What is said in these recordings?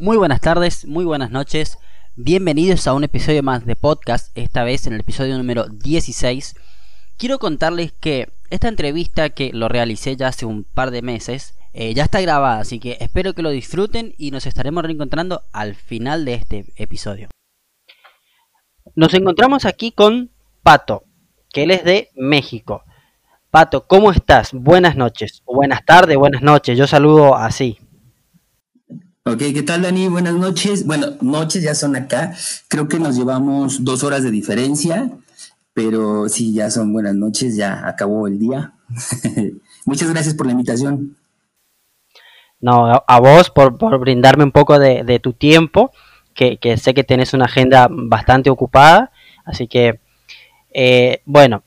Muy buenas tardes, muy buenas noches. Bienvenidos a un episodio más de podcast, esta vez en el episodio número 16. Quiero contarles que esta entrevista que lo realicé ya hace un par de meses eh, ya está grabada, así que espero que lo disfruten y nos estaremos reencontrando al final de este episodio. Nos encontramos aquí con Pato, que él es de México. Pato, ¿cómo estás? Buenas noches, buenas tardes, buenas noches. Yo saludo así. Ok, ¿qué tal Dani? Buenas noches. Bueno, noches ya son acá. Creo que nos llevamos dos horas de diferencia, pero sí, ya son buenas noches, ya acabó el día. Muchas gracias por la invitación. No, a vos por, brindarme un poco de, tu tiempo, que, sé que tenés una agenda bastante ocupada, así que, eh, bueno,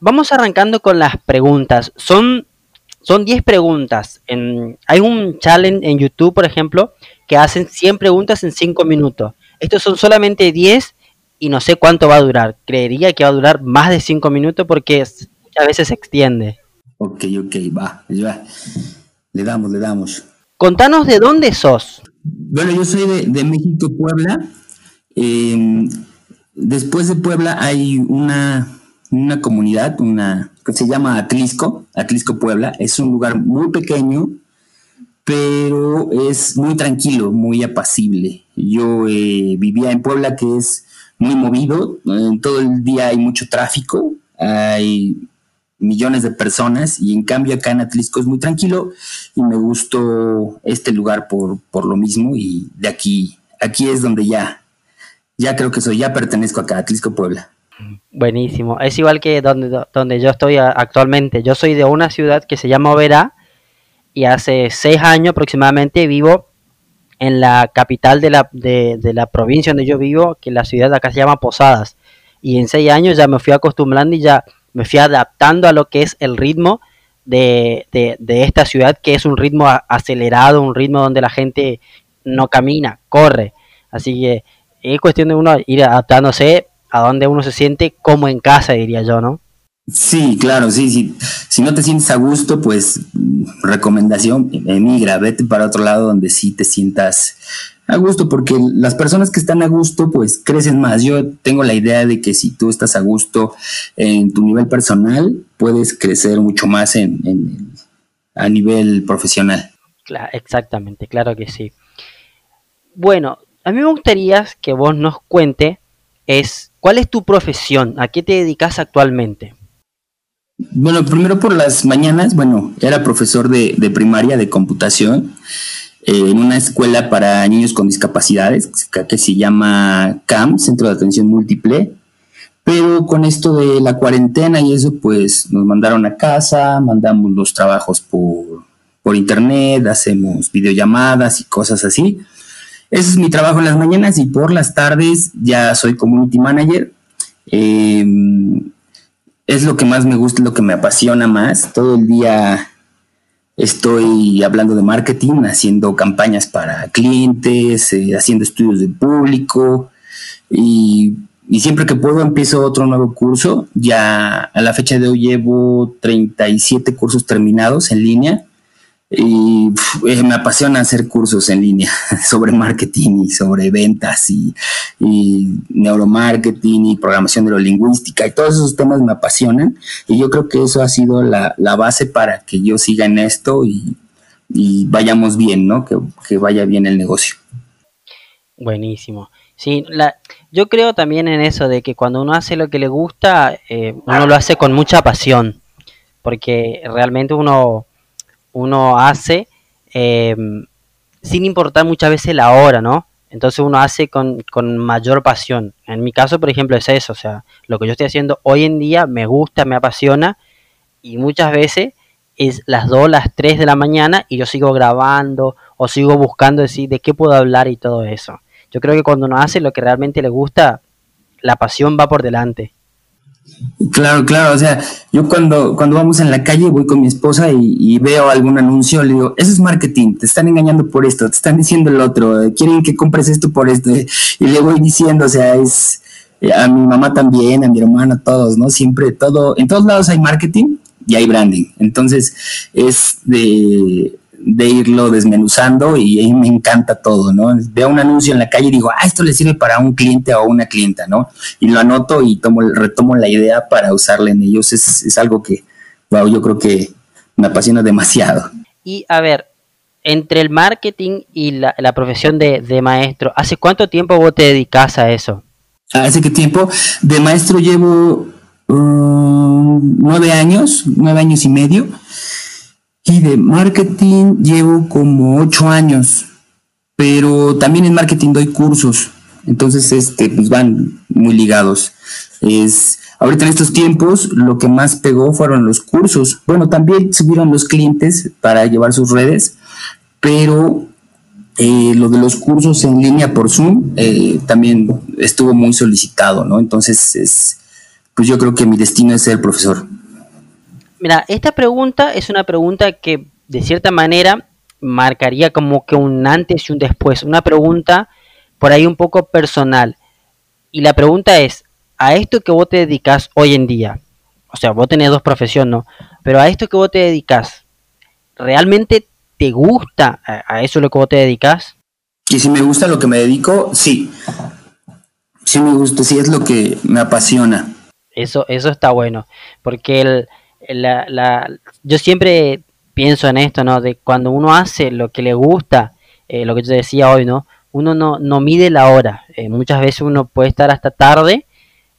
vamos arrancando con las preguntas. Son son 10 preguntas. En, hay un challenge en YouTube, por ejemplo, que hacen 100 preguntas en 5 minutos. Estos son solamente 10 y no sé cuánto va a durar. Creería que va a durar más de 5 minutos porque muchas veces se extiende. Ok, ok, va, va. Le damos, le damos. Contanos de dónde sos. Bueno, yo soy de, México, Puebla. Em, después de Puebla hay una, una comunidad, una que se llama Atlisco, Atlisco Puebla. Es un lugar muy pequeño, pero es muy tranquilo, muy apacible. Yo eh, vivía en Puebla, que es muy movido, todo el día hay mucho tráfico, hay millones de personas y en cambio acá en Atlisco es muy tranquilo y me gustó este lugar por, por lo mismo y de aquí, aquí es donde ya, ya creo que soy, ya pertenezco acá, Atlisco Puebla. Buenísimo. Es igual que donde, donde yo estoy actualmente. Yo soy de una ciudad que se llama Oberá y hace seis años aproximadamente vivo en la capital de la, de, la provincia donde yo vivo, que la ciudad de acá se llama Posadas. Y en seis años ya me fui acostumbrando y ya me fui adaptando a lo que es el ritmo de, de esta ciudad, que es un ritmo acelerado, un ritmo donde la gente no camina, corre. Así que es cuestión de uno ir adaptándose a donde uno se siente como en casa, diría yo, ¿no? Sí, claro, sí, sí. Si no te sientes a gusto, pues recomendación, emigra, vete para otro lado donde sí te sientas a gusto, porque las personas que están a gusto, pues crecen más. Yo tengo la idea de que si tú estás a gusto en tu nivel personal, puedes crecer mucho más en, a nivel profesional. Claro, exactamente, claro que sí. Bueno, a mí me gustaría que vos nos cuente es ¿cuál es tu profesión? ¿A qué te dedicas actualmente? Bueno, primero por las mañanas, bueno, era profesor de, primaria de computación eh, en una escuela para niños con discapacidades que, se llama CAM, Centro de Atención Múltiple. Pero con esto de la cuarentena y eso, pues nos mandaron a casa, mandamos los trabajos por, por internet, hacemos videollamadas y cosas así. Ese es mi trabajo en las mañanas y por las tardes ya soy community manager. Em, es lo que más me gusta, lo que me apasiona más. Todo el día estoy hablando de marketing, haciendo campañas para clientes, eh, haciendo estudios de público y, y, siempre que puedo empiezo otro nuevo curso. Ya a la fecha de hoy llevo 37 cursos terminados en línea y eh, me apasiona hacer cursos en línea sobre marketing y sobre ventas y, neuromarketing y programación neurolingüística y todos esos temas me apasionan y yo creo que eso ha sido la, base para que yo siga en esto y, vayamos bien, ¿no? Que, vaya bien el negocio. Buenísimo. Sí, la, yo creo también en eso de que cuando uno hace lo que le gusta, eh, uno lo hace con mucha pasión, porque realmente uno uno hace em, sin importar muchas veces la hora, ¿no? Entonces uno hace con, mayor pasión. En mi caso, por ejemplo, es eso. O sea, lo que yo estoy haciendo hoy en día me gusta, me apasiona y muchas veces es las 2, las 3 de la mañana y yo sigo grabando o sigo buscando decir de qué puedo hablar y todo eso. Yo creo que cuando uno hace lo que realmente le gusta, la pasión va por delante. Claro, claro, o sea, yo cuando, cuando vamos en la calle voy con mi esposa y, veo algún anuncio, le digo, eso es marketing, te están engañando por esto, te están diciendo el otro, eh, quieren que compres esto por esto, y le voy diciendo, o sea, es eh, a mi mamá también, a mi hermana, a todos, ¿no? Siempre, todo, en todos lados hay marketing y hay branding, entonces es de, de irlo desmenuzando y ahí me encanta todo, ¿no? Veo un anuncio en la calle y digo, ah, esto le sirve para un cliente o una clienta, ¿no? Y lo anoto y tomo, retomo la idea para usarla en ellos. Es, es algo que, wow, yo creo que me apasiona demasiado. Y a ver, entre el marketing y la, profesión de, maestro, ¿hace cuánto tiempo vos te dedicas a eso? ¿Hace qué tiempo? De maestro llevo um, nueve años, nueve años y medio. Y de marketing llevo como ocho años. Pero también en marketing doy cursos. Entonces, este, pues van muy ligados. Es, ahorita en estos tiempos, lo que más pegó fueron los cursos. Bueno, también subieron los clientes para llevar sus redes, pero eh, lo de los cursos en línea por Zoom eh, también estuvo muy solicitado, ¿no? Entonces, es, pues yo creo que mi destino es ser profesor. Mira, esta pregunta es una pregunta que de cierta manera marcaría como que un antes y un después, una pregunta por ahí un poco personal. Y la pregunta es, a esto que vos te dedicas hoy en día, o sea, vos tenés dos profesiones, ¿no? Pero a esto que vos te dedicas, ¿realmente te gusta a, eso lo que vos te dedicas? Y si me gusta lo que me dedico, sí. Sí me gusta, sí es lo que me apasiona. Eso, eso está bueno, porque el, la, yo siempre pienso en esto, ¿no? De cuando uno hace lo que le gusta, eh, lo que yo te decía hoy, ¿no? Uno no, no mide la hora. Eh, muchas veces uno puede estar hasta tarde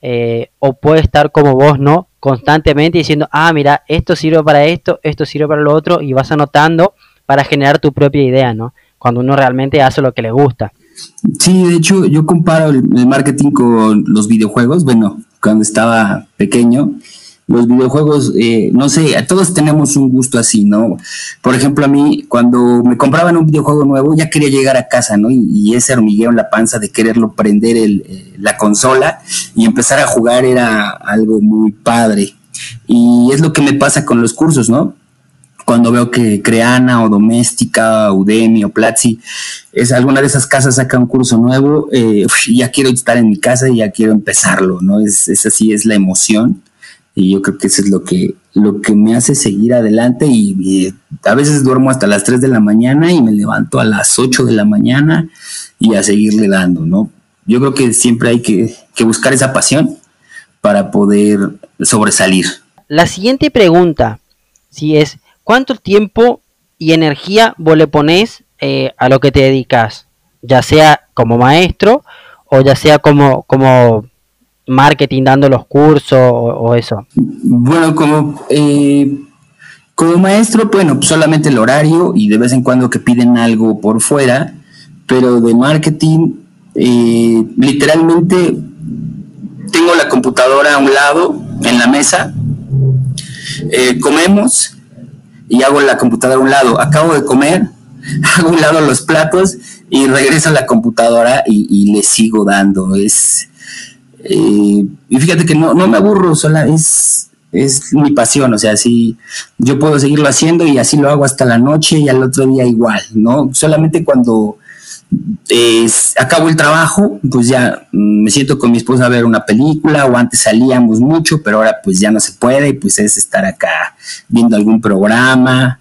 eh, o puede estar como vos, ¿no? Constantemente diciendo, ah, mira, esto sirve para esto, esto sirve para lo otro, y vas anotando para generar tu propia idea, ¿no? Cuando uno realmente hace lo que le gusta. Sí, de hecho, yo comparo el, marketing con los videojuegos. Bueno, cuando estaba pequeño, los videojuegos, eh, no sé, todos tenemos un gusto así, ¿no? Por ejemplo, a mí, cuando me compraban un videojuego nuevo, ya quería llegar a casa, ¿no? Y, ese hormigueo en la panza de quererlo prender el, eh, la consola y empezar a jugar era algo muy padre. Y es lo que me pasa con los cursos, ¿no? cuando veo que Creana o Doméstica, Udemy o Platzi, es alguna de esas casas saca un curso nuevo, eh, ya quiero estar en mi casa y ya quiero empezarlo, ¿no? Es, es, así, es la emoción. Y yo creo que eso es lo que, lo que me hace seguir adelante y, a veces duermo hasta las 3 de la mañana y me levanto a las 8 de la mañana y a seguirle dando, ¿no? Yo creo que siempre hay que, que buscar esa pasión para poder sobresalir. La siguiente pregunta, si es, ¿cuánto tiempo y energía vos le pones eh, a lo que te dedicas? Ya sea como maestro o ya sea como, como marketing dando los cursos o, eso. Bueno, como, eh, como maestro, bueno, solamente el horario y de vez en cuando que piden algo por fuera, pero de marketing, eh, literalmente tengo la computadora a un lado en la mesa, comemos y hago la computadora a un lado. Acabo de comer, hago un lado los platos y regreso a la computadora y, le sigo dando. Es, eh, y fíjate que no, no me aburro, es, es mi pasión, o sea, si yo puedo seguirlo haciendo y así lo hago hasta la noche y al otro día igual, ¿no? Solamente cuando acabo el trabajo, pues ya me siento con mi esposa a ver una película o antes salíamos mucho, pero ahora pues ya no se puede, pues es estar acá viendo algún programa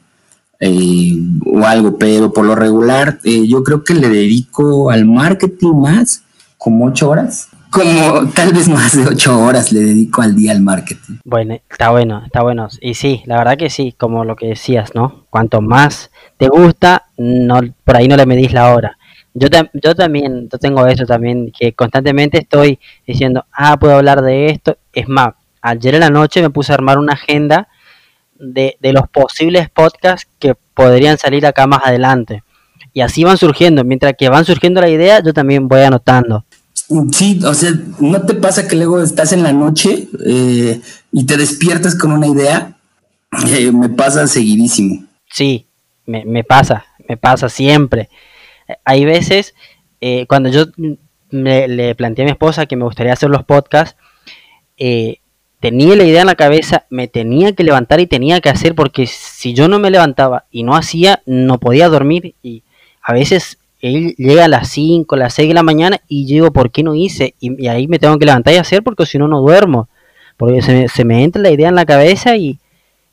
eh, o algo, pero por lo regular eh, yo creo que le dedico al marketing más como ocho horas. Como tal vez más de ocho horas le dedico al día al marketing. Bueno, está bueno, está bueno. Y sí, la verdad que sí, como lo que decías, ¿no? Cuanto más te gusta, no, por ahí no le medís la hora yo, yo también yo tengo eso también, que constantemente estoy diciendo, ah, puedo hablar de esto. Es más, ayer en la noche me puse a armar una agenda de, de los posibles podcasts que podrían salir acá más adelante. Y así van surgiendo, mientras que van surgiendo la idea, yo también voy anotando. Sí, o sea, ¿no te pasa que luego estás en la noche eh, y te despiertas con una idea? Me pasa seguidísimo. Sí, me, me pasa, me pasa siempre hay veces, eh, cuando yo le planteé a mi esposa que me gustaría hacer los podcasts, eh, tenía la idea en la cabeza, me tenía que levantar y tenía que hacer, porque si yo no me levantaba y no hacía, no podía dormir. Y a veces él llega a las 5, las 6 de la mañana y digo, ¿por qué no hice? Y, ahí me tengo que levantar y hacer porque si no, no duermo. Porque se, se me entra la idea en la cabeza y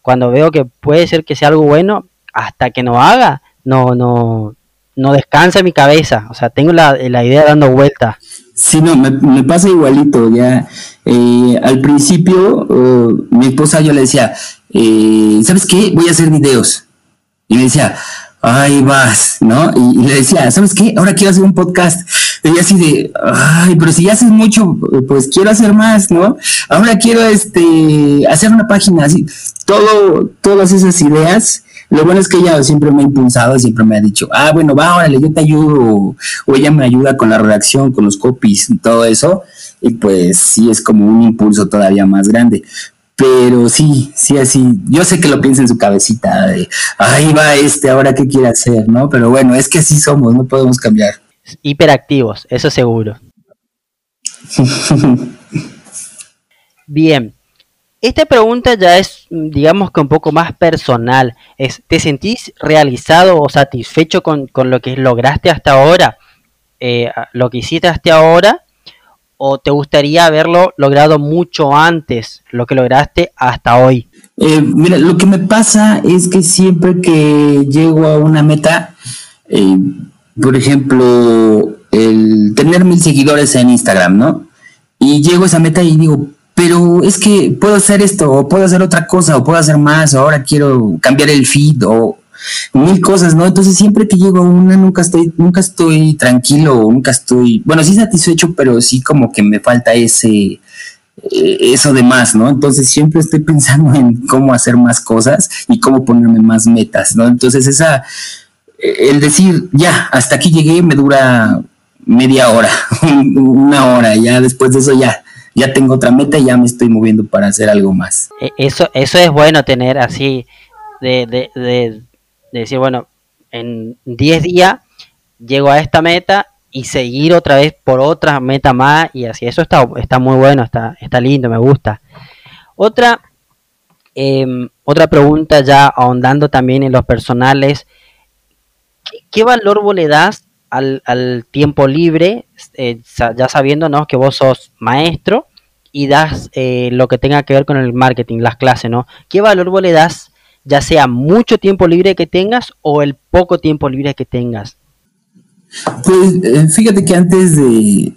cuando veo que puede ser que sea algo bueno, hasta que no haga, no, no, no descansa mi cabeza, o sea, tengo la, la idea dando vuelta. Sí, no, me, pasa igualito, ya. Eh, al principio, uh, mi esposa yo le decía, eh, ¿sabes qué? Voy a hacer videos. Y me decía, ahí vas, ¿no? Y, le decía, ¿sabes qué? Ahora quiero hacer un podcast. Y así de, ay, pero si ya haces mucho, pues quiero hacer más, ¿no? Ahora quiero este hacer una página así. Todo, todas esas ideas lo bueno es que ella siempre me ha impulsado, siempre me ha dicho, ah, bueno, va, órale, yo te ayudo, o, ella me ayuda con la redacción, con los copies, y todo eso, y pues sí es como un impulso todavía más grande. Pero sí, sí, así, yo sé que lo piensa en su cabecita, de, ahí va este, ahora qué quiere hacer, ¿no? Pero bueno, es que así somos, no podemos cambiar. Hiperactivos, eso seguro. Bien, esta pregunta ya es, digamos que un poco más personal. Es, ¿Te sentís realizado o satisfecho con, lo que lograste hasta ahora? Eh, lo que hiciste hasta ahora o te gustaría haberlo logrado mucho antes, lo que lograste hasta hoy? Eh, mira, lo que me pasa es que siempre que llego a una meta, eh, por ejemplo, el tener mil seguidores en Instagram, ¿no? Y llego a esa meta y digo, pero es que puedo hacer esto, o puedo hacer otra cosa, o puedo hacer más, o ahora quiero cambiar el feed, o mil cosas, ¿no? Entonces siempre que llego a una nunca estoy, nunca estoy tranquilo, nunca estoy, bueno, sí satisfecho, pero sí como que me falta ese, eh, eso de más, ¿no? Entonces siempre estoy pensando en cómo hacer más cosas y cómo ponerme más metas, ¿no? Entonces esa, eh, el decir, ya, hasta aquí llegué me dura media hora, una hora, ya después de eso ya ya tengo otra meta y ya me estoy moviendo para hacer algo más. E, eso, eso es bueno tener así, de, decir, bueno, en 10 días llego a esta meta y seguir otra vez por otra meta más y así, eso está, está muy bueno, está, está lindo, me gusta. Otra, em, otra pregunta ya ahondando también en los personales, ¿qué, valor vos le das al, tiempo libre, eh, ya sabiendo que vos sos maestro y das eh, lo que tenga que ver con el marketing, las clases, ¿no? ¿Qué valor vos le das, ya sea mucho tiempo libre que tengas o el poco tiempo libre que tengas? Pues eh, fíjate que antes de,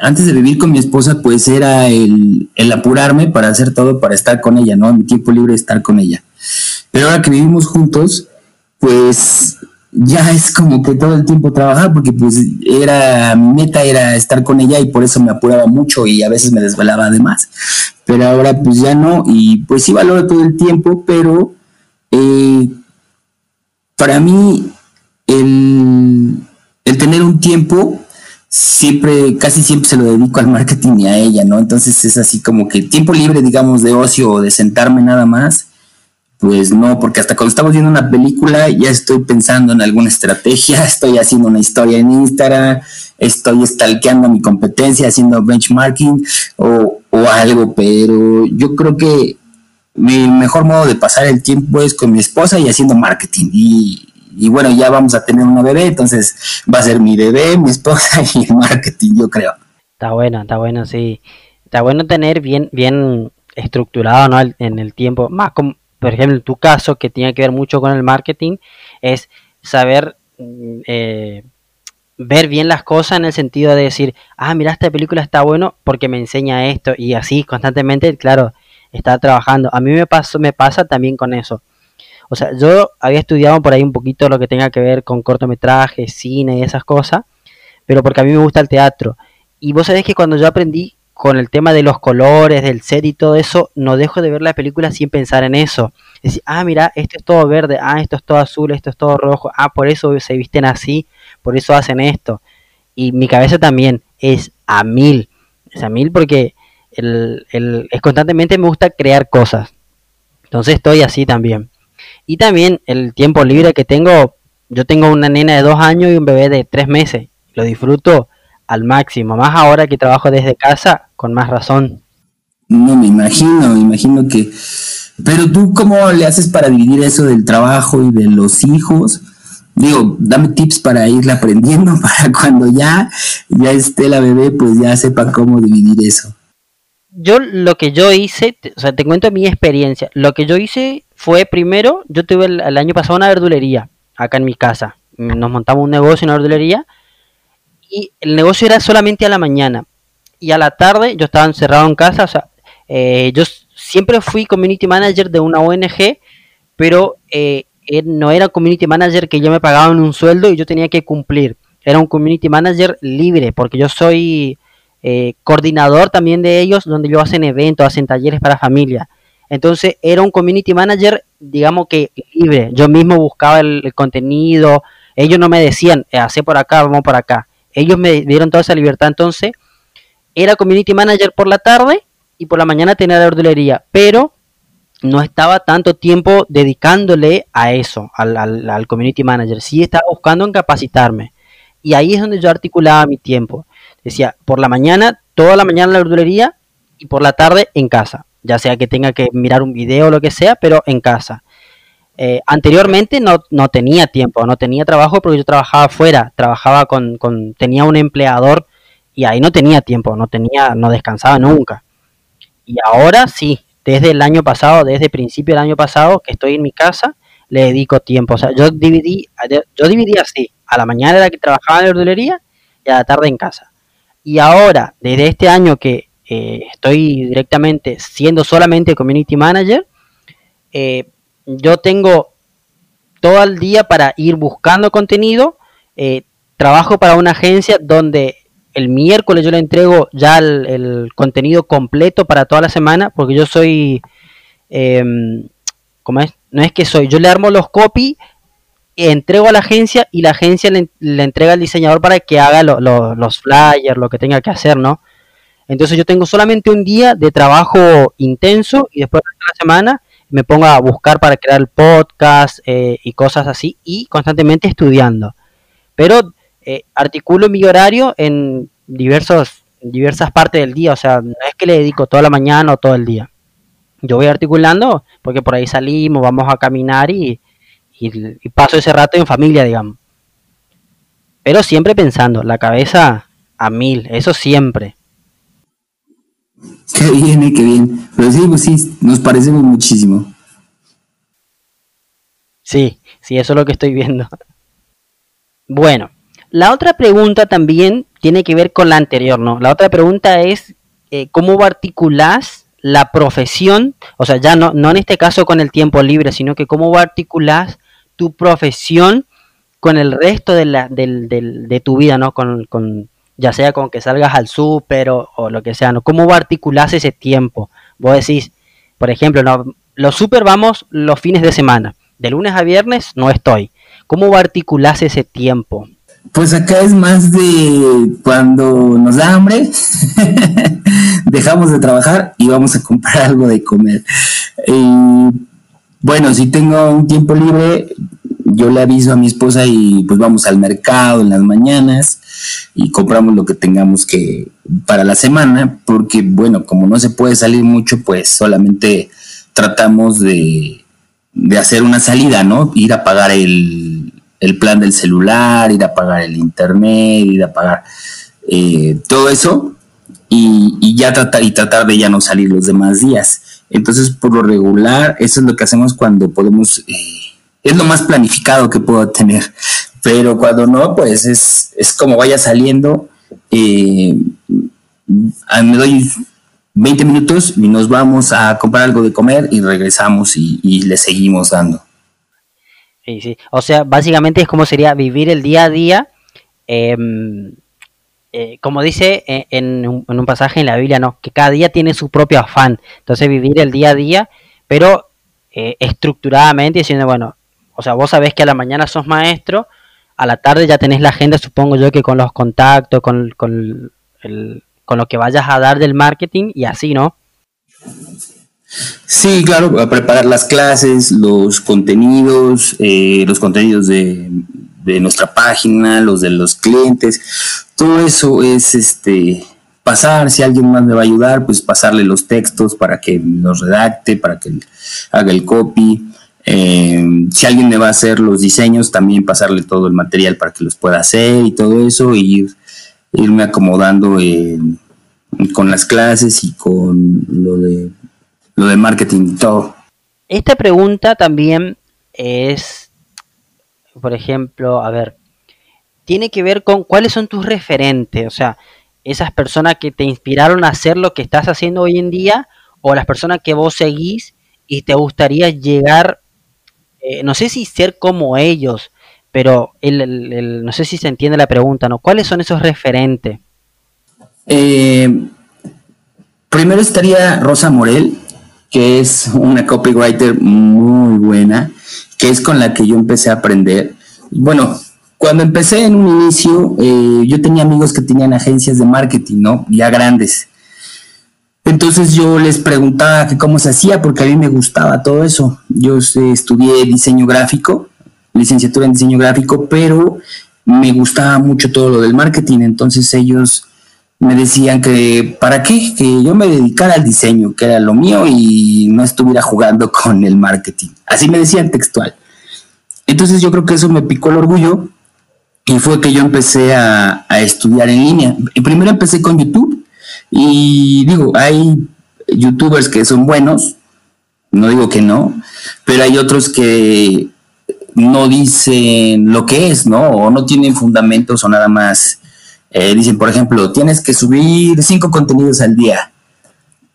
antes de vivir con mi esposa, pues era el, apurarme para hacer todo, para estar con ella, ¿no? Mi tiempo libre estar con ella. Pero ahora que vivimos juntos, pues ya es como que todo el tiempo trabajar porque pues era mi meta era estar con ella y por eso me apuraba mucho y a veces me desvelaba además pero ahora pues ya no y pues sí valoro todo el tiempo pero eh, para mí el, el tener un tiempo siempre casi siempre se lo dedico al marketing y a ella no entonces es así como que tiempo libre digamos de ocio o de sentarme nada más pues no, porque hasta cuando estamos viendo una película ya estoy pensando en alguna estrategia, estoy haciendo una historia en Instagram, estoy stalkeando mi competencia, haciendo benchmarking o, o algo, pero yo creo que mi mejor modo de pasar el tiempo es con mi esposa y haciendo marketing. Y, bueno, ya vamos a tener una bebé, entonces va a ser mi bebé, mi esposa y el marketing, yo creo. Está bueno, está bueno, sí. Está bueno tener bien, bien estructurado ¿no? en el tiempo, más como por ejemplo, en tu caso, que tiene que ver mucho con el marketing, es saber mm, eh, ver bien las cosas en el sentido de decir, ah, mira, esta película está bueno porque me enseña esto y así constantemente, claro, está trabajando. A mí me, pasó, me pasa también con eso. O sea, yo había estudiado por ahí un poquito lo que tenga que ver con cortometrajes, cine y esas cosas, pero porque a mí me gusta el teatro. Y vos sabés que cuando yo aprendí con el tema de los colores, del set y todo eso, no dejo de ver la película sin pensar en eso. Es decir, ah, mira, esto es todo verde, ah, esto es todo azul, esto es todo rojo, ah, por eso se visten así, por eso hacen esto. Y mi cabeza también es a mil, es a mil porque el, el, es constantemente me gusta crear cosas. Entonces estoy así también. Y también el tiempo libre que tengo, yo tengo una nena de dos años y un bebé de tres meses. Lo disfruto al máximo, más ahora que trabajo desde casa, con más razón. No, me imagino, me imagino que... Pero tú, ¿cómo le haces para dividir eso del trabajo y de los hijos? Digo, dame tips para irle aprendiendo, para cuando ya, ya esté la bebé, pues ya sepa cómo dividir eso. Yo lo que yo hice, o sea, te cuento mi experiencia. Lo que yo hice fue primero, yo tuve el, año pasado una verdulería acá en mi casa. Nos montamos un negocio, una verdulería, y el negocio era solamente a la mañana. Y a la tarde yo estaba encerrado en casa, o sea, eh, yo siempre fui community manager de una ONG, pero eh, no era community manager que yo me pagaban un sueldo y yo tenía que cumplir. Era un community manager libre, porque yo soy eh, coordinador también de ellos, donde yo hacen eventos, hacen talleres para familia. Entonces era un community manager, digamos que libre. Yo mismo buscaba el, contenido. Ellos no me decían, eh, hace por acá, vamos por acá. Ellos me dieron toda esa libertad. Entonces era community manager por la tarde y por la mañana tenía la verdulería. Pero no estaba tanto tiempo dedicándole a eso, al, al, community manager. Sí estaba buscando en capacitarme. Y ahí es donde yo articulaba mi tiempo. Decía, por la mañana, toda la mañana en la verdulería y por la tarde en casa. Ya sea que tenga que mirar un video o lo que sea, pero en casa. Eh, anteriormente no, no, tenía tiempo, no tenía trabajo porque yo trabajaba afuera, trabajaba con, con, tenía un empleador y ahí no tenía tiempo, no tenía, no descansaba nunca. Y ahora sí, desde el año pasado, desde el principio del año pasado que estoy en mi casa, le dedico tiempo. O sea, yo dividí, yo dividí así, a la mañana era que trabajaba en la verdulería y a la tarde en casa. Y ahora, desde este año que eh, estoy directamente siendo solamente community manager, eh, yo tengo todo el día para ir buscando contenido. Eh, trabajo para una agencia donde el miércoles yo le entrego ya el, contenido completo para toda la semana, porque yo soy, em, ¿cómo es? No es que soy, yo le armo los copy entrego a la agencia y la agencia le, entrega al diseñador para que haga los flyers, lo que tenga que hacer, ¿no? Entonces yo tengo solamente un día de trabajo intenso y después de la semana me pongo a buscar para crear el podcast eh, y cosas así y constantemente estudiando. Pero eh, articulo mi horario en diversos, diversas partes del día, o sea, no es que le dedico toda la mañana o todo el día. Yo voy articulando porque por ahí salimos, vamos a caminar y, y, paso ese rato en familia, digamos. Pero siempre pensando, la cabeza a mil, eso siempre. Qué bien, eh, qué bien. Pero sí, pues sí, nos parecemos muchísimo. Sí, sí, eso es lo que estoy viendo. Bueno, la otra pregunta también tiene que ver con la anterior, ¿no? La otra pregunta es, eh, ¿cómo articulás la profesión? O sea, ya no, no en este caso con el tiempo libre, sino que cómo articulás tu profesión con el resto de, la, de tu vida, ¿no? Con, con, ya sea con que salgas al súper o, lo que sea, ¿no? ¿Cómo articulas ese tiempo? Vos decís, por ejemplo, ¿no? los súper vamos los fines de semana, de lunes a viernes no estoy. ¿Cómo articulas ese tiempo? Pues acá es más de cuando nos da hambre, dejamos de trabajar y vamos a comprar algo de comer. Eh, bueno, si tengo un tiempo libre, yo le aviso a mi esposa y pues vamos al mercado en las mañanas y compramos lo que tengamos que para la semana, porque bueno, como no se puede salir mucho, pues solamente tratamos de, hacer una salida, ¿no? Ir a pagar el, plan del celular, ir a pagar el internet, ir a pagar eh, todo eso y, y ya tratar y tratar de ya no salir los demás días. Entonces, por lo regular, eso es lo que hacemos cuando podemos, eh, es lo más planificado que puedo tener. Pero cuando no, pues es, es como vaya saliendo. Eh, me doy 20 minutos y nos vamos a comprar algo de comer y regresamos y, le seguimos dando. Sí, sí. O sea, básicamente es como sería vivir el día a día. Em, eh, como dice eh, en, un, pasaje en la Biblia, no, que cada día tiene su propio afán. Entonces vivir el día a día, pero eh, estructuradamente diciendo, bueno, o sea, vos sabés que a la mañana sos maestro, a la tarde ya tenés la agenda, supongo yo que con los contactos, con, con, con lo que vayas a dar del marketing y así, ¿no? Sí, claro, preparar las clases, los contenidos, los contenidos de, de nuestra página, los de los clientes, todo eso es este pasar, si alguien más me va a ayudar, pues pasarle los textos para que los redacte, para que haga el copy. Eh, si alguien me va a hacer los diseños, también pasarle todo el material para que los pueda hacer y todo eso, y irme acomodando con las clases y con lo de, lo de marketing y todo. Esta pregunta también es por ejemplo, a ver, tiene que ver con cuáles son tus referentes, o sea, esas personas que te inspiraron a hacer lo que estás haciendo hoy en día o las personas que vos seguís y te gustaría llegar, eh, no sé si ser como ellos, pero el, no sé si se entiende la pregunta, ¿no? ¿Cuáles son esos referentes? Eh, primero estaría Rosa Morel, que es una copywriter muy buena, que es con la que yo empecé a aprender. Bueno, cuando empecé en un inicio, eh, yo tenía amigos que tenían agencias de marketing, ¿no? Ya grandes. Entonces yo les preguntaba cómo se hacía, porque a mí me gustaba todo eso. Yo estudié diseño gráfico, licenciatura en diseño gráfico, pero me gustaba mucho todo lo del marketing. Entonces ellos me decían que para qué, que yo me dedicara al diseño, que era lo mío y no estuviera jugando con el marketing. Así me decían textual. Entonces yo creo que eso me picó el orgullo y fue que yo empecé a, estudiar en línea. Primero empecé con YouTube y digo, hay youtubers que son buenos, no digo que no, pero hay otros que no dicen lo que es, ¿no? O no tienen fundamentos o nada más. Eh, dicen, por ejemplo, tienes que subir cinco contenidos al día.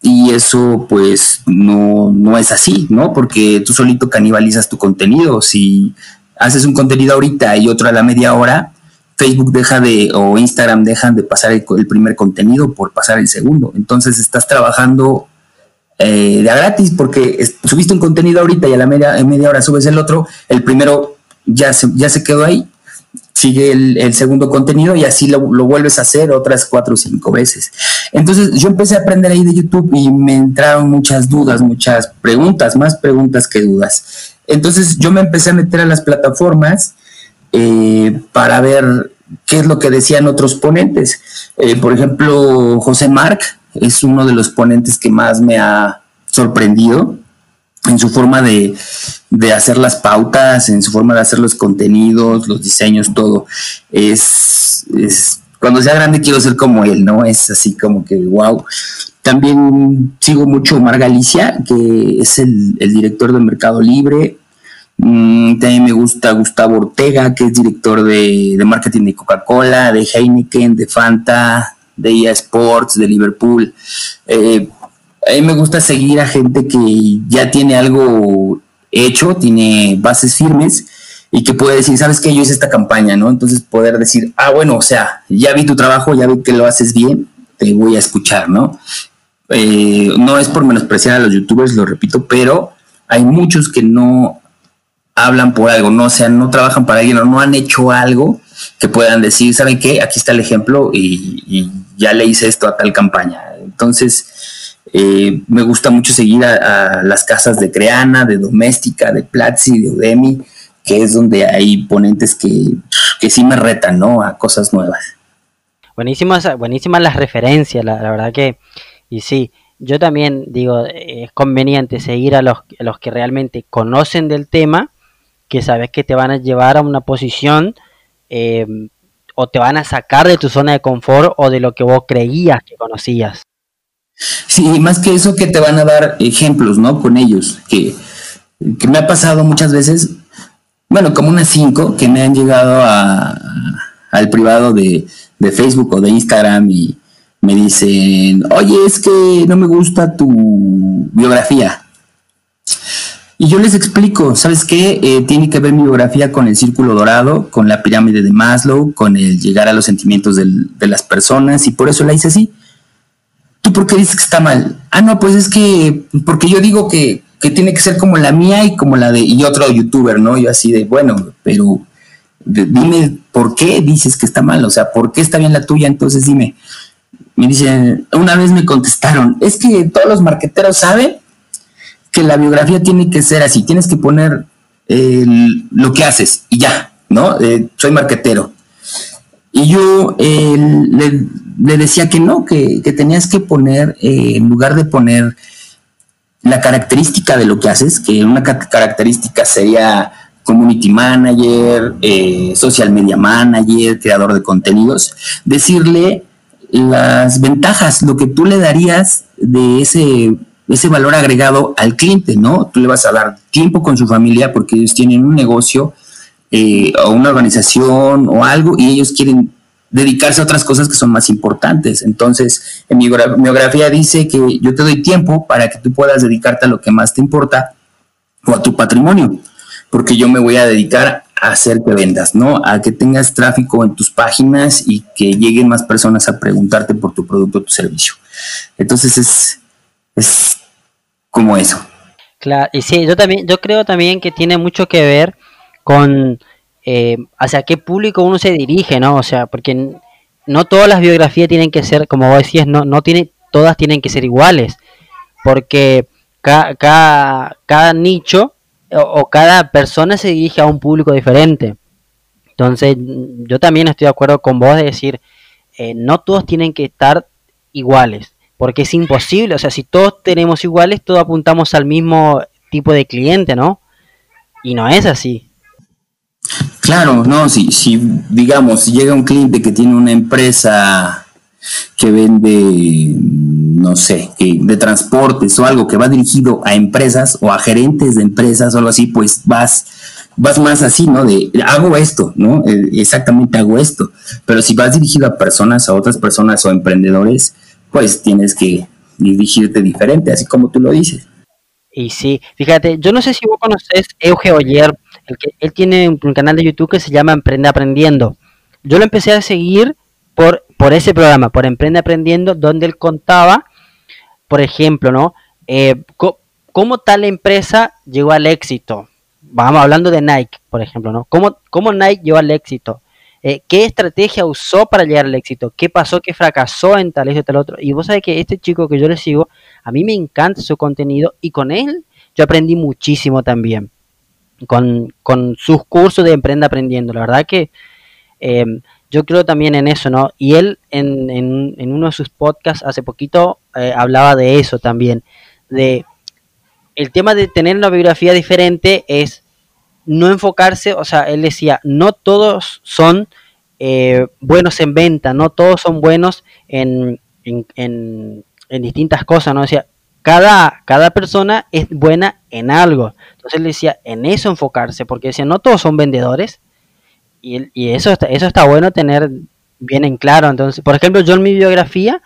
Y eso pues no, no es así, ¿no? Porque tú solito canibalizas tu contenido. Si haces un contenido ahorita y otro a la media hora, Facebook deja de, o Instagram dejan de pasar el, primer contenido por pasar el segundo. Entonces estás trabajando eh, de a gratis porque subiste un contenido ahorita y a la media, media hora subes el otro, el primero ya se, ya se quedó ahí, sigue el, segundo contenido y así lo, lo, vuelves a hacer otras cuatro o cinco veces. Entonces yo empecé a aprender ahí de YouTube y me entraron muchas dudas, muchas preguntas, más preguntas que dudas. Entonces yo me empecé a meter a las plataformas eh, para ver qué es lo que decían otros ponentes. Eh, por ejemplo, José Marc es uno de los ponentes que más me ha sorprendido en su forma de, hacer las pautas, en su forma de hacer los contenidos, los diseños, todo. Es, cuando sea grande quiero ser como él, ¿no? Es así como que, wow. También sigo mucho Mar Galicia, que es el, director de Mercado Libre, Mm, también me gusta Gustavo Ortega, que es director de, marketing de Coca-Cola, de Heineken, de Fanta, de EA Sports, de Liverpool. Eh, a mí me gusta seguir a gente que ya tiene algo hecho, tiene bases firmes y que puede decir, ¿sabes qué? Yo hice esta campaña, ¿no? Entonces poder decir, ah, bueno, o sea, ya vi tu trabajo, ya vi que lo haces bien, te voy a escuchar, ¿no? Eh, no es por menospreciar a los youtubers, lo repito, pero hay muchos que no hablan por algo, no o sea, no trabajan para alguien o no han hecho algo que puedan decir, ¿saben qué? Aquí está el ejemplo y, ya le hice esto a tal campaña. Entonces, eh, me gusta mucho seguir a, las casas de Creana, de Doméstica, de Platzi, de Udemy, que es donde hay ponentes que, que sí me retan, ¿no? A cosas nuevas. Buenísimas, buenísimas las referencias, la, verdad que, y sí, yo también digo, es conveniente seguir a los, los que realmente conocen del tema que sabes que te van a llevar a una posición eh, o te van a sacar de tu zona de confort o de lo que vos creías que conocías. Sí, más que eso que te van a dar ejemplos, ¿no? Con ellos, que, me ha pasado muchas veces, bueno, como unas cinco que me han llegado al privado de, de Facebook o de Instagram y me dicen, oye, es que no me gusta tu biografía. Y yo les explico, ¿sabes qué? Eh, tiene que ver mi biografía con el círculo dorado, con la pirámide de Maslow, con el llegar a los sentimientos de las personas y por eso la hice así. ¿Tú por qué dices que está mal? Ah, no, pues es que, porque yo digo que, que tiene que ser como la mía y como la de y otro youtuber, ¿no? Yo así de, bueno, pero dime por qué dices que está mal, o sea, ¿por qué está bien la tuya? Entonces dime. Me dicen, una vez me contestaron, es que todos los marqueteros saben que la biografía tiene que ser así, tienes que poner lo que haces y ya, ¿no? Eh, soy marquetero. Y yo le, decía que no, que, tenías que poner, eh, en lugar de poner la característica de lo que haces, que una característica sería community manager, eh, social media manager, creador de contenidos, decirle las ventajas, lo que tú le darías de ese ese valor agregado al cliente, ¿no? Tú le vas a dar tiempo con su familia porque ellos tienen un negocio eh, o una organización o algo y ellos quieren dedicarse a otras cosas que son más importantes. Entonces, en mi biografía dice que yo te doy tiempo para que tú puedas dedicarte a lo que más te importa o a tu patrimonio, porque yo me voy a dedicar a hacer que vendas, ¿no? A que tengas tráfico en tus páginas y que lleguen más personas a preguntarte por tu producto o tu servicio. Entonces es, es como eso. Claro, y sí, yo también, yo creo también que tiene mucho que ver con eh, hacia qué público uno se dirige, ¿no? O sea, porque no todas las biografías tienen que ser, como vos decías, no, no tiene, todas tienen que ser iguales, porque cada, cada, nicho o, cada persona se dirige a un público diferente. Entonces, yo también estoy de acuerdo con vos de decir, eh, no todos tienen que estar iguales, porque es imposible, o sea, si todos tenemos iguales, todos apuntamos al mismo tipo de cliente, ¿no? Y no es así. Claro, no, si, si digamos, llega un cliente que tiene una empresa que vende, no sé, de transportes o algo que va dirigido a empresas o a gerentes de empresas o algo así, pues vas, vas más así, ¿no? De hago esto, ¿no? Eh, exactamente hago esto. Pero si vas dirigido a personas, a otras personas o emprendedores, pues tienes que dirigirte diferente, así como tú lo dices. Y sí, fíjate, yo no sé si vos conoces Euge Oyer, el que, él tiene un canal de YouTube que se llama Emprende Aprendiendo. Yo lo empecé a seguir por, por ese programa, por Emprende Aprendiendo, donde él contaba, por ejemplo, ¿no? Eh, cómo tal empresa llegó al éxito. Vamos hablando de Nike, por ejemplo, ¿no? ¿Cómo, cómo Nike llegó al éxito? Eh, qué estrategia usó para llegar al éxito, qué pasó, qué fracasó en tal y tal otro. Y vos sabés que este chico que yo le sigo, a mí me encanta su contenido y con él yo aprendí muchísimo también. Con, sus cursos de Emprenda Aprendiendo. La verdad que em, yo creo también en eso, ¿no? Y él en, en, uno de sus podcasts hace poquito eh, hablaba de eso también. De el tema de tener una biografía diferente es no enfocarse, o sea, él decía, no todos son eh, buenos en venta, no todos son buenos en, en, distintas cosas, ¿no? Decía, cada, cada persona es buena en algo. Entonces él decía, en eso enfocarse, porque decía, no todos son vendedores, y, y eso, está, eso está bueno tener bien en claro. Entonces, por ejemplo, yo en mi biografía,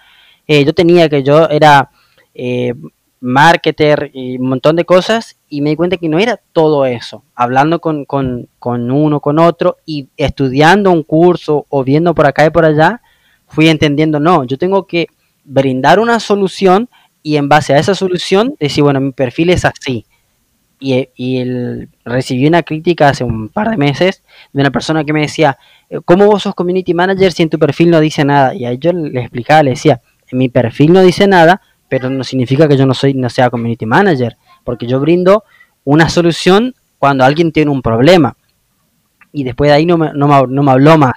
eh, yo tenía que yo era eh, marketer y un montón de cosas y me di cuenta que no era todo eso. Hablando con, con, con, uno, con otro y estudiando un curso o viendo por acá y por allá, fui entendiendo, no, yo tengo que brindar una solución y en base a esa solución decir, bueno, mi perfil es así. Y, y el, recibí una crítica hace un par de meses de una persona que me decía, ¿cómo vos sos community manager si en tu perfil no dice nada? Y ahí yo le explicaba, le decía, en mi perfil no dice nada, pero no significa que yo no soy no sea community manager, porque yo brindo una solución cuando alguien tiene un problema. Y después de ahí no me, no me, habló más,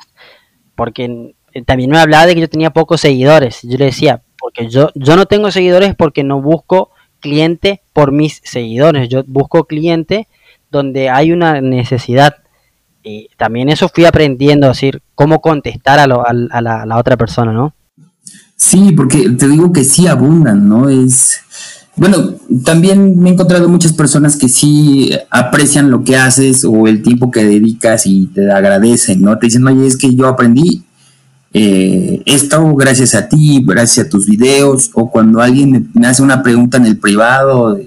porque también me hablaba de que yo tenía pocos seguidores. Yo le decía, porque yo, yo no tengo seguidores porque no busco cliente por mis seguidores, yo busco cliente donde hay una necesidad. Y también eso fui aprendiendo, a decir, cómo contestar a, lo, a, la, a la otra persona, ¿no? Sí, porque te digo que sí abundan, ¿no? Es, bueno, también me he encontrado muchas personas que sí aprecian lo que haces o el tiempo que dedicas y te agradecen, ¿no? Te dicen, oye, es que yo aprendí eh, esto gracias a ti, gracias a tus videos, o cuando alguien me, hace una pregunta en el privado,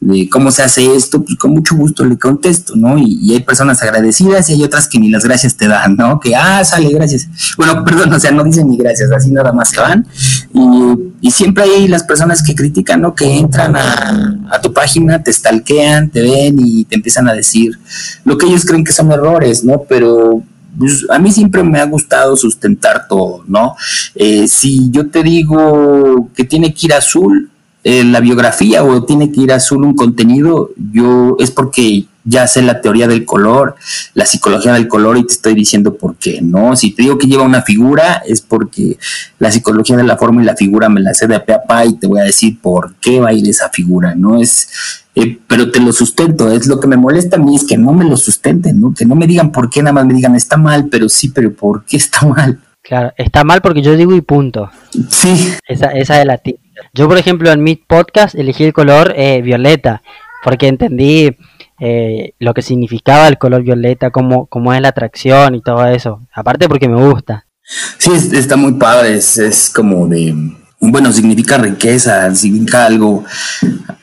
de cómo se hace esto, pues con mucho gusto le contesto, ¿no? Y, hay personas agradecidas y hay otras que ni las gracias te dan, ¿no? Que, ah, sale, gracias. Bueno, perdón, o sea, no dicen ni gracias, así nada más se van. Y, siempre hay las personas que critican, ¿no? Que entran a, tu página, te stalkean, te ven y te empiezan a decir lo que ellos creen que son errores, ¿no? Pero pues, a mí siempre me ha gustado sustentar todo, ¿no? Eh, si yo te digo que tiene que ir azul, eh, la biografía o tiene que ir azul un contenido, yo es porque ya sé la teoría del color, la psicología del color y te estoy diciendo por qué, ¿no? Si te digo que lleva una figura es porque la psicología de la forma y la figura me la sé de a pa y te voy a decir por qué va a ir esa figura, ¿no? Es, eh, pero te lo sustento, es lo que me molesta a mí es que no me lo sustenten, ¿no? Que no me digan por qué, nada más me digan está mal, pero sí, pero ¿por qué está mal? Claro, está mal porque yo digo y punto. Sí. Esa, esa es la típica. Yo, por ejemplo, en mi podcast elegí el color eh, violeta porque entendí eh, lo que significaba el color violeta, cómo, cómo es la atracción y todo eso. Aparte porque me gusta. Sí, está muy padre, es, como de, bueno, significa riqueza, significa algo,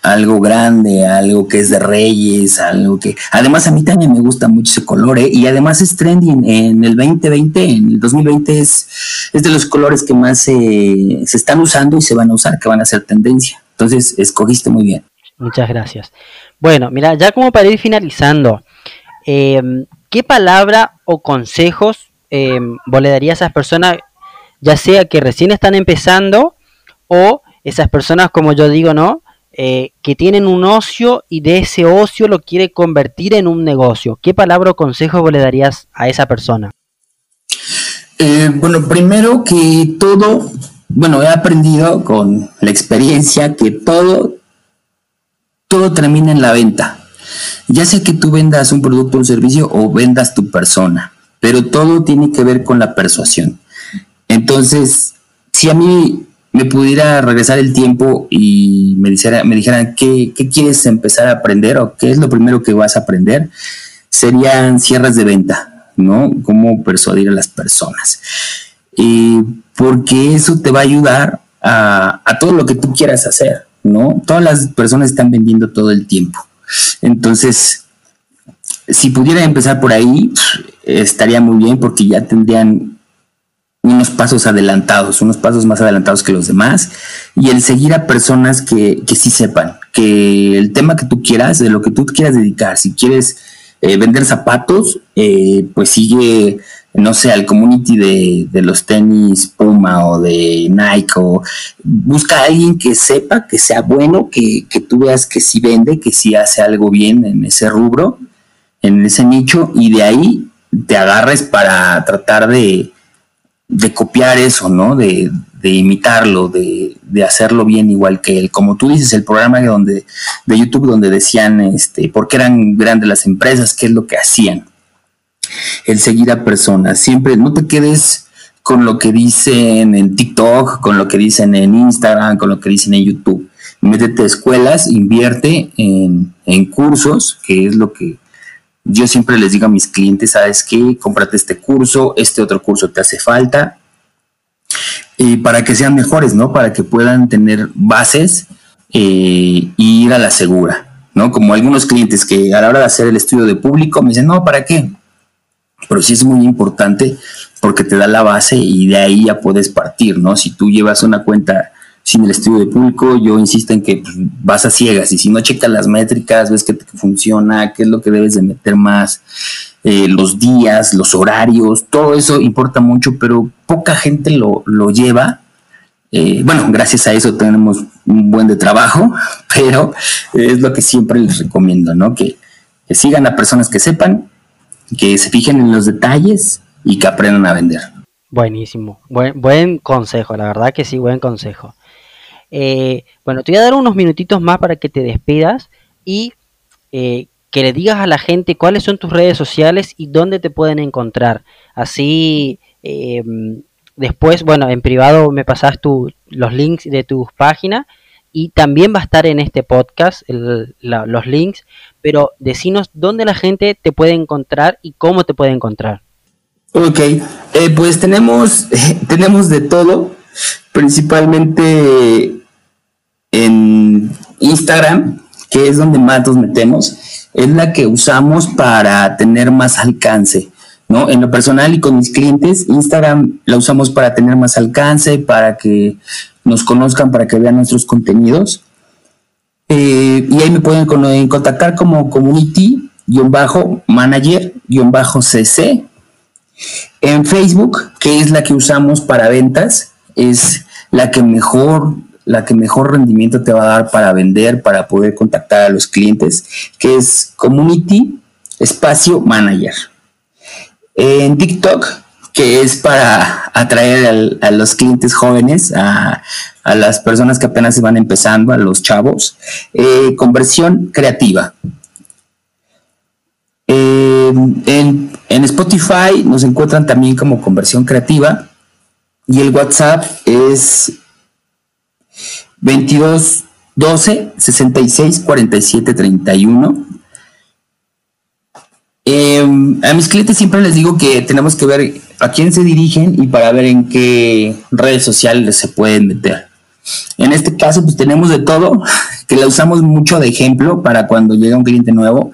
algo grande, algo que es de reyes, algo que, además a mí también me gusta mucho ese color, ¿eh? y además es trending en el 2020, en el 2020 es, es de los colores que más se están usando y se van a usar, que van a ser tendencia. Entonces, escogiste muy bien. Muchas gracias. Bueno, mira, ya como para ir finalizando, eh, ¿qué palabra o consejos eh, vos le darías a esas personas, ya sea que recién están empezando o esas personas, como yo digo, ¿no? Eh, que tienen un ocio y de ese ocio lo quiere convertir en un negocio. ¿Qué palabra o consejo vos le darías a esa persona? bueno, primero que todo, bueno, he aprendido con la experiencia que todo todo termina en la venta. Ya sea que tú vendas un producto o un servicio o vendas tu persona, pero todo tiene que ver con la persuasión. Entonces, si a mí me pudiera regresar el tiempo y me, dijera, dijeran ¿qué, quieres empezar a aprender o qué es lo primero que vas a aprender, serían cierres de venta, ¿no? Cómo persuadir a las personas. porque eso te va a ayudar a, a todo lo que tú quieras hacer. ¿no? Todas las personas están vendiendo todo el tiempo. Entonces, si pudiera empezar por ahí, estaría muy bien porque ya tendrían unos pasos adelantados, unos pasos más adelantados que los demás, y el seguir a personas que, que sí sepan que el tema que tú quieras, de lo que tú quieras dedicar, si quieres eh, vender zapatos, eh, pues sigue no sé, al community de, los tenis Puma o de Nike o busca a alguien que sepa, que sea bueno, que, tú veas que sí vende, que sí hace algo bien en ese rubro, en ese nicho y de ahí te agarres para tratar de, copiar eso, ¿no? De, imitarlo, de, de, hacerlo bien igual que él. Como tú dices, el programa de, donde, de YouTube donde decían este, por qué eran grandes las empresas, qué es lo que hacían el seguir a personas. Siempre no te quedes con lo que dicen en TikTok, con lo que dicen en Instagram, con lo que dicen en YouTube. Métete a escuelas, invierte en, cursos, que es lo que yo siempre les digo a mis clientes, ¿sabes qué? Cómprate este curso, este otro curso te hace falta, y para que sean mejores, ¿no? Para que puedan tener bases eh, ir a la segura, ¿no? Como algunos clientes que a la hora de hacer el estudio de público me dicen, no, ¿para qué? pero sí es muy importante porque te da la base y de ahí ya puedes partir, ¿no? Si tú llevas una cuenta sin el estudio de público, yo insisto en que pues, vas a ciegas y si no checas las métricas, ves que funciona, qué es lo que debes de meter más, eh, los días, los horarios, todo eso importa mucho, pero poca gente lo, lleva. Eh, bueno, gracias a eso tenemos un buen de trabajo, pero es lo que siempre les recomiendo, ¿no? Que, que sigan a personas que sepan que se fijen en los detalles y que aprendan a vender. Buenísimo, buen, buen consejo, la verdad que sí, buen consejo. Eh, bueno, te voy a dar unos minutitos más para que te despidas y eh, que le digas a la gente cuáles son tus redes sociales y dónde te pueden encontrar. Así, em, después, bueno, en privado me pasas tu, los links de tus páginas y también va a estar en este podcast los links, pero decinos dónde la gente te puede encontrar y cómo te puede encontrar. Ok, eh, pues tenemos, tenemos de todo, principalmente en Instagram, que es donde más nos metemos, es la que usamos para tener más alcance. ¿no? En lo personal y con mis clientes, Instagram la usamos para tener más alcance, para que nos conozcan, para que vean nuestros contenidos. Eh, y ahí me pueden contactar como community-manager-cc. En Facebook, que es la que usamos para ventas, es la que mejor la que mejor rendimiento te va a dar para vender, para poder contactar a los clientes, que es Community Espacio Manager. En TikTok, que es para atraer a los clientes jóvenes, a, las personas que apenas se van empezando, a los chavos. Eh, conversión creativa. Eh, en, en, Spotify nos encuentran también como conversión creativa y el WhatsApp es 22 12 66 47 31 Em, a mis clientes siempre les digo que tenemos que ver a quién se dirigen y para ver en qué redes sociales se pueden meter. En este caso, pues tenemos de todo, que la usamos mucho de ejemplo para cuando llega un cliente nuevo.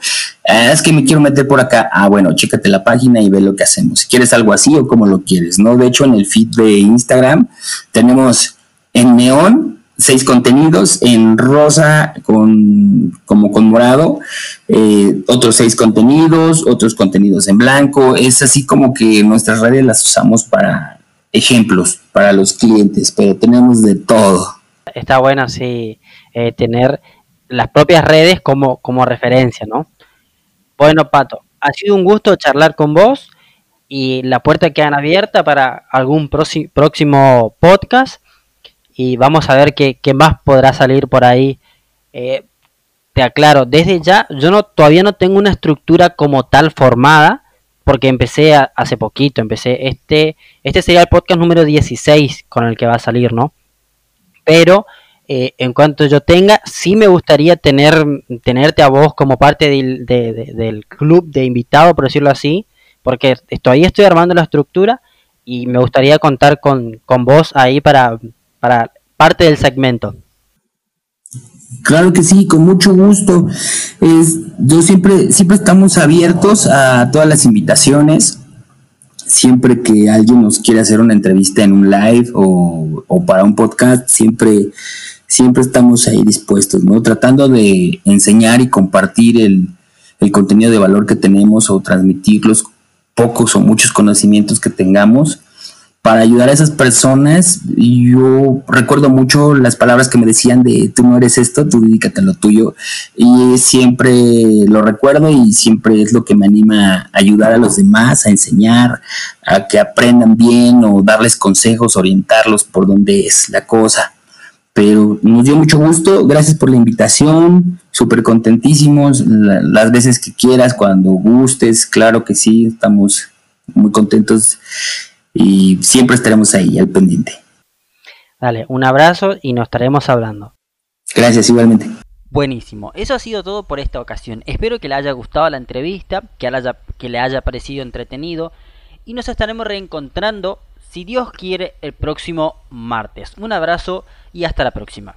Ah, es que me quiero meter por acá. Ah, bueno, chécate la página y ve lo que hacemos. Si quieres algo así o como lo quieres, ¿no? De hecho, en el feed de Instagram tenemos en neón seis contenidos, en rosa con, como con morado, eh, otros seis contenidos, otros contenidos en blanco. Es así como que nuestras redes las usamos para ejemplos, para los clientes, pero tenemos de todo. Está bueno, sí, eh, tener las propias redes como, como referencia, ¿no? Bueno, Pato, ha sido un gusto charlar con vos y la puerta queda abierta para algún próximo podcast y vamos a ver qué, más podrá salir por ahí. Eh, te aclaro, desde ya yo no todavía no tengo una estructura como tal formada porque empecé hace poquito, empecé este este sería el podcast número 16 con el que va a salir, ¿no? Pero eh, en cuanto yo tenga, sí me gustaría tener tenerte a vos como parte del, del club de invitado, por decirlo así, porque todavía estoy armando la estructura y me gustaría contar con, con vos ahí para para parte del segmento. Claro que sí, con mucho gusto. Es, yo siempre, siempre estamos abiertos a todas las invitaciones. Siempre que alguien nos quiere hacer una entrevista en un live o, o para un podcast, siempre, siempre estamos ahí dispuestos, ¿no? Tratando de enseñar y compartir el, el contenido de valor que tenemos o transmitir los pocos o muchos conocimientos que tengamos para ayudar a esas personas. Yo recuerdo mucho las palabras que me decían de tú no eres esto, tú dedícate a lo tuyo. Y siempre lo recuerdo y siempre es lo que me anima a ayudar a los demás, a enseñar, a que aprendan bien o darles consejos, orientarlos por dónde es la cosa. Pero nos dio mucho gusto, gracias por la invitación, súper contentísimos, las veces que quieras, cuando gustes, claro que sí, estamos muy contentos y siempre estaremos ahí al pendiente. Dale, un abrazo y nos estaremos hablando. Gracias, igualmente. Buenísimo, eso ha sido todo por esta ocasión. Espero que le haya gustado la entrevista, que, haya, que le haya parecido entretenido y nos estaremos reencontrando, si Dios quiere, el próximo martes. Un abrazo y hasta la próxima.